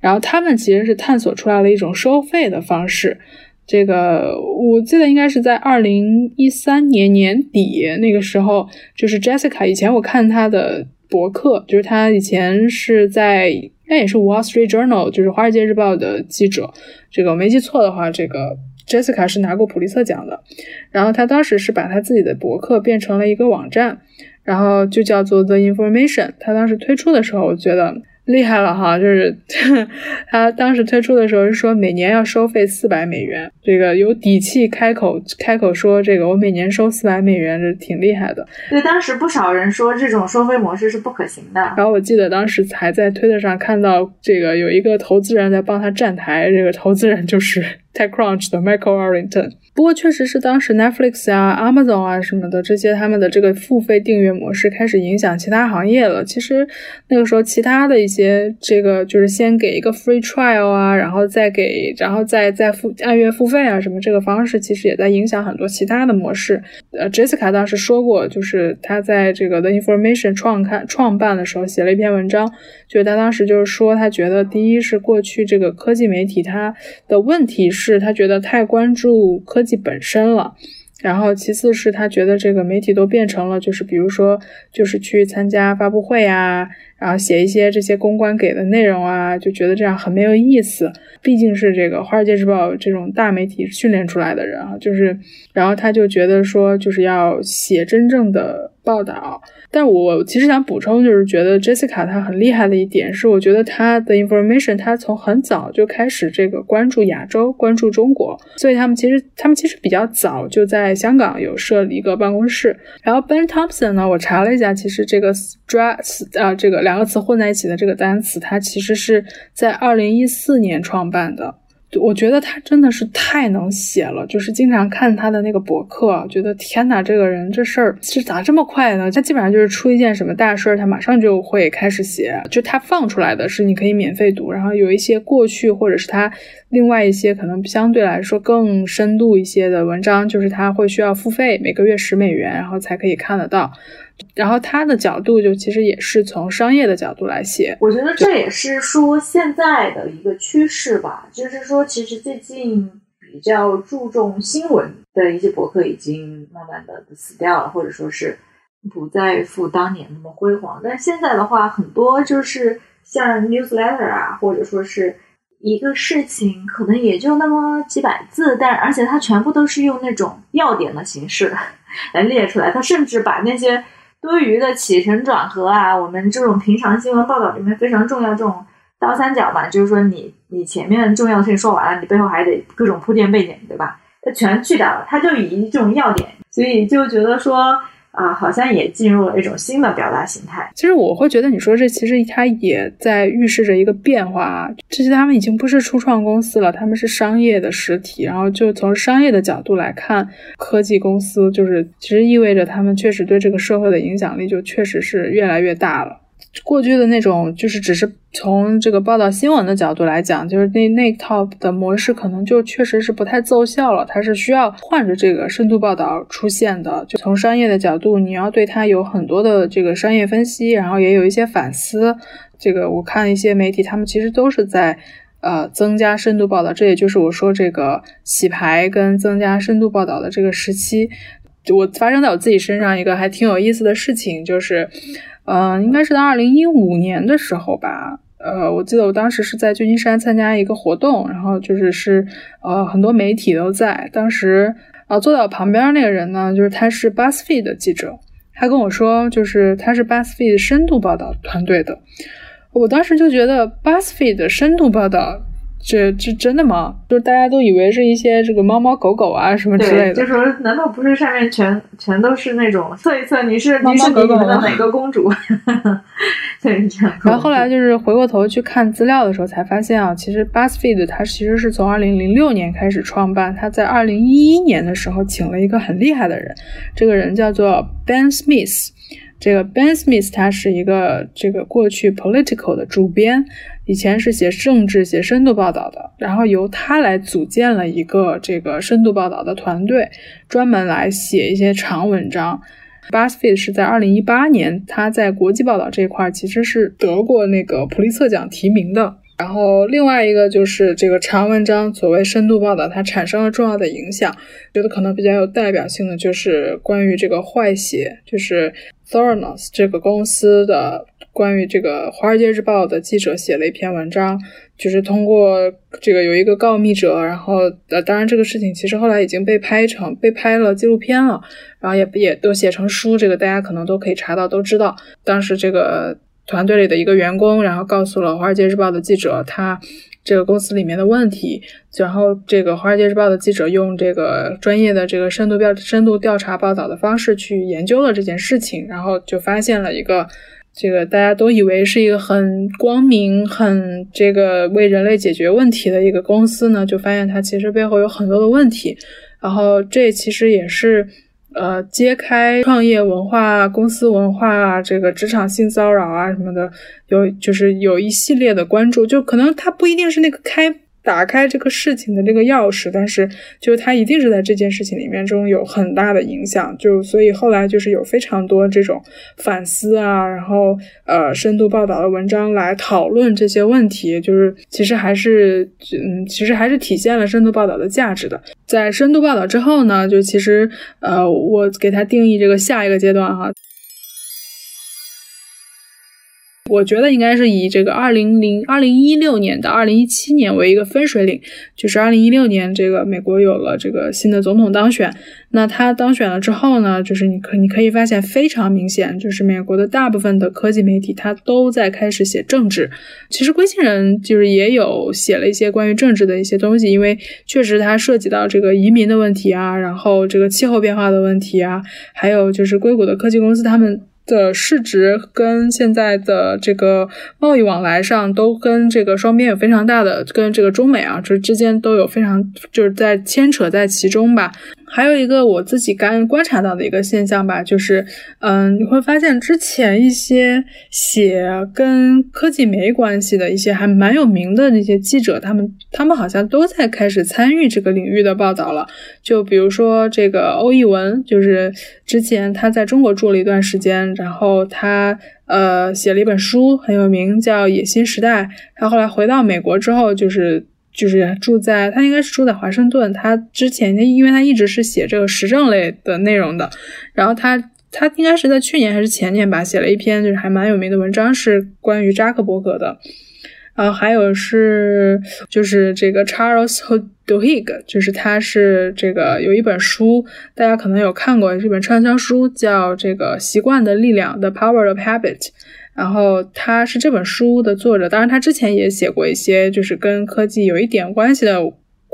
然后他们其实是探索出来了一种收费的方式。这个我记得应该是在二零一三年年底那个时候，就是 Jessica 以前我看她的博客，就是她以前是在应该也是 Wall Street Journal，就是华尔街日报的记者。这个我没记错的话，这个 Jessica 是拿过普利策奖的。然后她当时是把她自己的博客变成了一个网站，然后就叫做 The Information。它当时推出的时候，我觉得。厉害了哈，就是 他当时推出的时候是说每年要收费四百美元，这个有底气开口开口说这个我每年收四百美元，这挺厉害的。对，当时不少人说这种收费模式是不可行的。然后我记得当时还在推特上看到这个有一个投资人在帮他站台，这个投资人就是 TechCrunch 的 Michael Arrington。不过确实是当时 Netflix 啊、Amazon 啊什么的这些他们的这个付费订阅模式开始影响其他行业了。其实那个时候其他的一些这个就是先给一个 free trial 啊，然后再给，然后再再付按月付费啊什么这个方式，其实也在影响很多其他的模式。呃，Jessica 当时说过，就是他在这个 The Information 创刊创办的时候写了一篇文章，就是他当时就是说他觉得第一是过去这个科技媒体它的问题是是他觉得太关注。科技本身了，然后其次是他觉得这个媒体都变成了，就是比如说，就是去参加发布会啊，然后写一些这些公关给的内容啊，就觉得这样很没有意思。毕竟是这个《华尔街日报》这种大媒体训练出来的人啊，就是，然后他就觉得说，就是要写真正的报道。但我其实想补充，就是觉得 Jessica 她很厉害的一点是，我觉得她的 information 她从很早就开始这个关注亚洲，关注中国，所以他们其实他们其实比较早就在香港有设立一个办公室。然后 Ben Thompson 呢，我查了一下，其实这个 stress 啊这个两个词混在一起的这个单词，它其实是在二零一四年创办的。我觉得他真的是太能写了，就是经常看他的那个博客，觉得天哪，这个人这事儿是咋这么快呢？他基本上就是出一件什么大事儿，他马上就会开始写。就他放出来的是你可以免费读，然后有一些过去或者是他另外一些可能相对来说更深度一些的文章，就是他会需要付费，每个月十美元，然后才可以看得到。然后他的角度就其实也是从商业的角度来写，我觉得这也是说现在的一个趋势吧，就是说其实最近比较注重新闻的一些博客已经慢慢的死掉了，或者说是不再复当年那么辉煌。但现在的话，很多就是像 newsletter 啊，或者说是一个事情可能也就那么几百字，但而且它全部都是用那种要点的形式 来列出来。他甚至把那些多余的起承转合啊，我们这种平常新闻报道里面非常重要这种倒三角嘛，就是说你你前面重要的事情说完了，你背后还得各种铺垫背景，对吧？它全去掉了，它就以这种要点，所以就觉得说。啊，好像也进入了一种新的表达形态。其实我会觉得，你说这其实它也在预示着一个变化。这些他们已经不是初创公司了，他们是商业的实体。然后就从商业的角度来看，科技公司就是其实意味着他们确实对这个社会的影响力就确实是越来越大了。过去的那种就是只是从这个报道新闻的角度来讲，就是那那套的模式可能就确实是不太奏效了。它是需要换着这个深度报道出现的。就从商业的角度，你要对它有很多的这个商业分析，然后也有一些反思。这个我看一些媒体，他们其实都是在呃增加深度报道。这也就是我说这个洗牌跟增加深度报道的这个时期，我发生在我自己身上一个还挺有意思的事情，就是。嗯，应该是在二零一五年的时候吧。呃，我记得我当时是在旧金山参加一个活动，然后就是是呃很多媒体都在。当时啊，坐在我旁边那个人呢，就是他是 BuzzFeed 的记者，他跟我说，就是他是 BuzzFeed 深度报道团队的。我当时就觉得 BuzzFeed 深度报道。这这真的吗？就是大家都以为是一些这个猫猫狗狗啊什么之类的。就说难道不是上面全全都是那种测一测你是你是你们的哪个公主？对，这样。然后后来就是回过头去看资料的时候，才发现啊，其实 BuzzFeed 它其实是从二零零六年开始创办，它在二零一一年的时候请了一个很厉害的人，这个人叫做 Ben Smith。这个 Ben Smith 他是一个这个过去 Political 的主编。以前是写政治、写深度报道的，然后由他来组建了一个这个深度报道的团队，专门来写一些长文章。BuzzFeed 是在二零一八年，他在国际报道这一块其实是得过那个普利策奖提名的。然后另外一个就是这个长文章，所谓深度报道，它产生了重要的影响。觉得可能比较有代表性的就是关于这个坏血，就是 Thornos 这个公司的。关于这个《华尔街日报》的记者写了一篇文章，就是通过这个有一个告密者，然后呃，当然这个事情其实后来已经被拍成被拍了纪录片了，然后也也都写成书，这个大家可能都可以查到，都知道当时这个团队里的一个员工，然后告诉了《华尔街日报》的记者他这个公司里面的问题，然后这个《华尔街日报》的记者用这个专业的这个深度调深度调查报道的方式去研究了这件事情，然后就发现了一个。这个大家都以为是一个很光明、很这个为人类解决问题的一个公司呢，就发现它其实背后有很多的问题。然后这其实也是呃揭开创业文化、公司文化、这个职场性骚扰啊什么的，有就是有一系列的关注。就可能它不一定是那个开。打开这个事情的这个钥匙，但是就它一定是在这件事情里面中有很大的影响，就所以后来就是有非常多这种反思啊，然后呃深度报道的文章来讨论这些问题，就是其实还是嗯其实还是体现了深度报道的价值的。在深度报道之后呢，就其实呃我给它定义这个下一个阶段哈。我觉得应该是以这个二零零二零一六年到二零一七年为一个分水岭，就是二零一六年这个美国有了这个新的总统当选，那他当选了之后呢，就是你可你可以发现非常明显，就是美国的大部分的科技媒体他都在开始写政治，其实归信人就是也有写了一些关于政治的一些东西，因为确实它涉及到这个移民的问题啊，然后这个气候变化的问题啊，还有就是硅谷的科技公司他们。的市值跟现在的这个贸易往来上，都跟这个双边有非常大的，跟这个中美啊，就是之间都有非常就是在牵扯在其中吧。还有一个我自己刚观察到的一个现象吧，就是，嗯，你会发现之前一些写跟科技没关系的一些还蛮有名的那些记者，他们他们好像都在开始参与这个领域的报道了。就比如说这个欧义文，就是之前他在中国住了一段时间，然后他呃写了一本书很有名，叫《野心时代》。他后来回到美国之后，就是。就是住在他应该是住在华盛顿。他之前因为他一直是写这个时政类的内容的，然后他他应该是在去年还是前年吧，写了一篇就是还蛮有名的文章，是关于扎克伯格的。然后还有是就是这个 Charles Duhigg，就是他是这个有一本书，大家可能有看过这本畅销书，叫这个《习惯的力量》（The Power of Habit）。然后他是这本书的作者，当然他之前也写过一些就是跟科技有一点关系的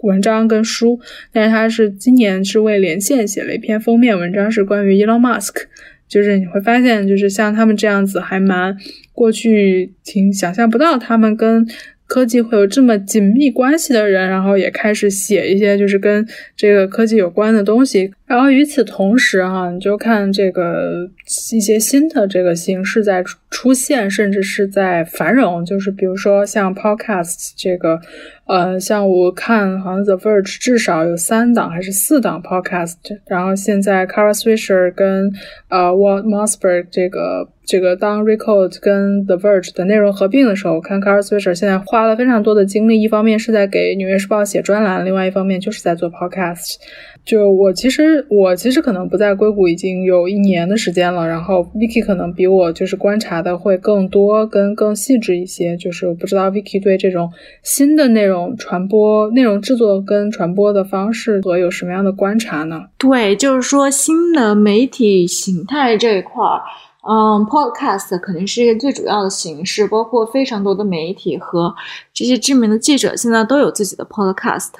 文章跟书，但是他是今年是为连线写了一篇封面文章，是关于 Elon Musk。就是你会发现，就是像他们这样子，还蛮过去挺想象不到他们跟。科技会有这么紧密关系的人，然后也开始写一些就是跟这个科技有关的东西。然后与此同时，哈，你就看这个一些新的这个形式在出现，甚至是在繁荣。就是比如说像 Podcast 这个，呃，像我看好像 The Verge 至少有三档还是四档 Podcast。然后现在 Kara Swisher 跟呃 Walt Mossberg 这个。这个当 Record 跟 The Verge 的内容合并的时候，我看 Kara Swisher 现在花了非常多的精力，一方面是在给《纽约时报》写专栏，另外一方面就是在做 Podcast。就我其实我其实可能不在硅谷已经有一年的时间了，然后 Vicky 可能比我就是观察的会更多跟更细致一些。就是我不知道 Vicky 对这种新的内容传播、内容制作跟传播的方式和有什么样的观察呢？对，就是说新的媒体形态这一块儿。嗯，podcast 肯定是一个最主要的形式，包括非常多的媒体和这些知名的记者现在都有自己的 podcast。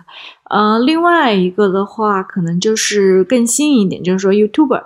呃，另外一个的话，可能就是更新一点，就是说 YouTuber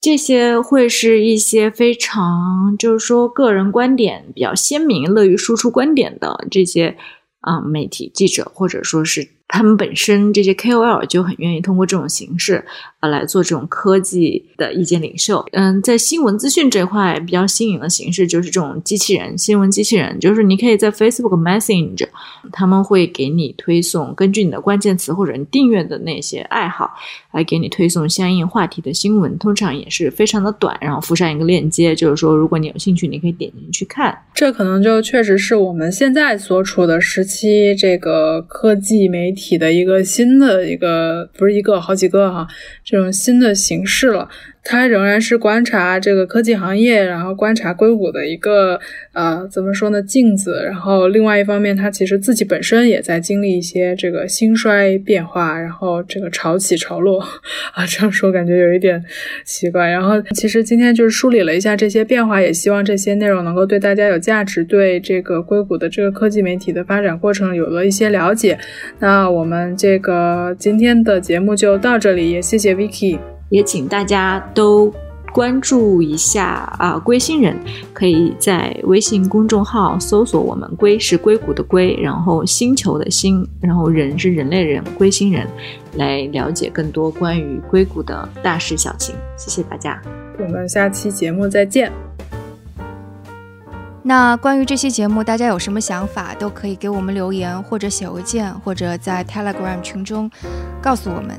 这些会是一些非常就是说个人观点比较鲜明、乐于输出观点的这些啊媒体记者，或者说是。他们本身这些 KOL 就很愿意通过这种形式啊来做这种科技的意见领袖。嗯，在新闻资讯这块比较新颖的形式就是这种机器人新闻机器人，就是你可以在 Facebook Messenger，他们会给你推送，根据你的关键词或者你订阅的那些爱好来给你推送相应话题的新闻，通常也是非常的短，然后附上一个链接，就是说如果你有兴趣，你可以点进去看。这可能就确实是我们现在所处的时期，这个科技媒。体的一个新的一个不是一个好几个哈，这种新的形式了。他仍然是观察这个科技行业，然后观察硅谷的一个呃怎么说呢镜子。然后另外一方面，他其实自己本身也在经历一些这个兴衰变化，然后这个潮起潮落 啊。这样说感觉有一点奇怪。然后其实今天就是梳理了一下这些变化，也希望这些内容能够对大家有价值，对这个硅谷的这个科技媒体的发展过程有了一些了解。那我们这个今天的节目就到这里，也谢谢 Vicky。也请大家都关注一下啊，龟星人可以在微信公众号搜索我们“龟”是硅谷的“龟”，然后星球的“星”，然后人是人类人，龟星人来了解更多关于硅谷的大事小情。谢谢大家，我们下期节目再见。那关于这期节目，大家有什么想法，都可以给我们留言，或者写邮件，或者在 Telegram 群中告诉我们。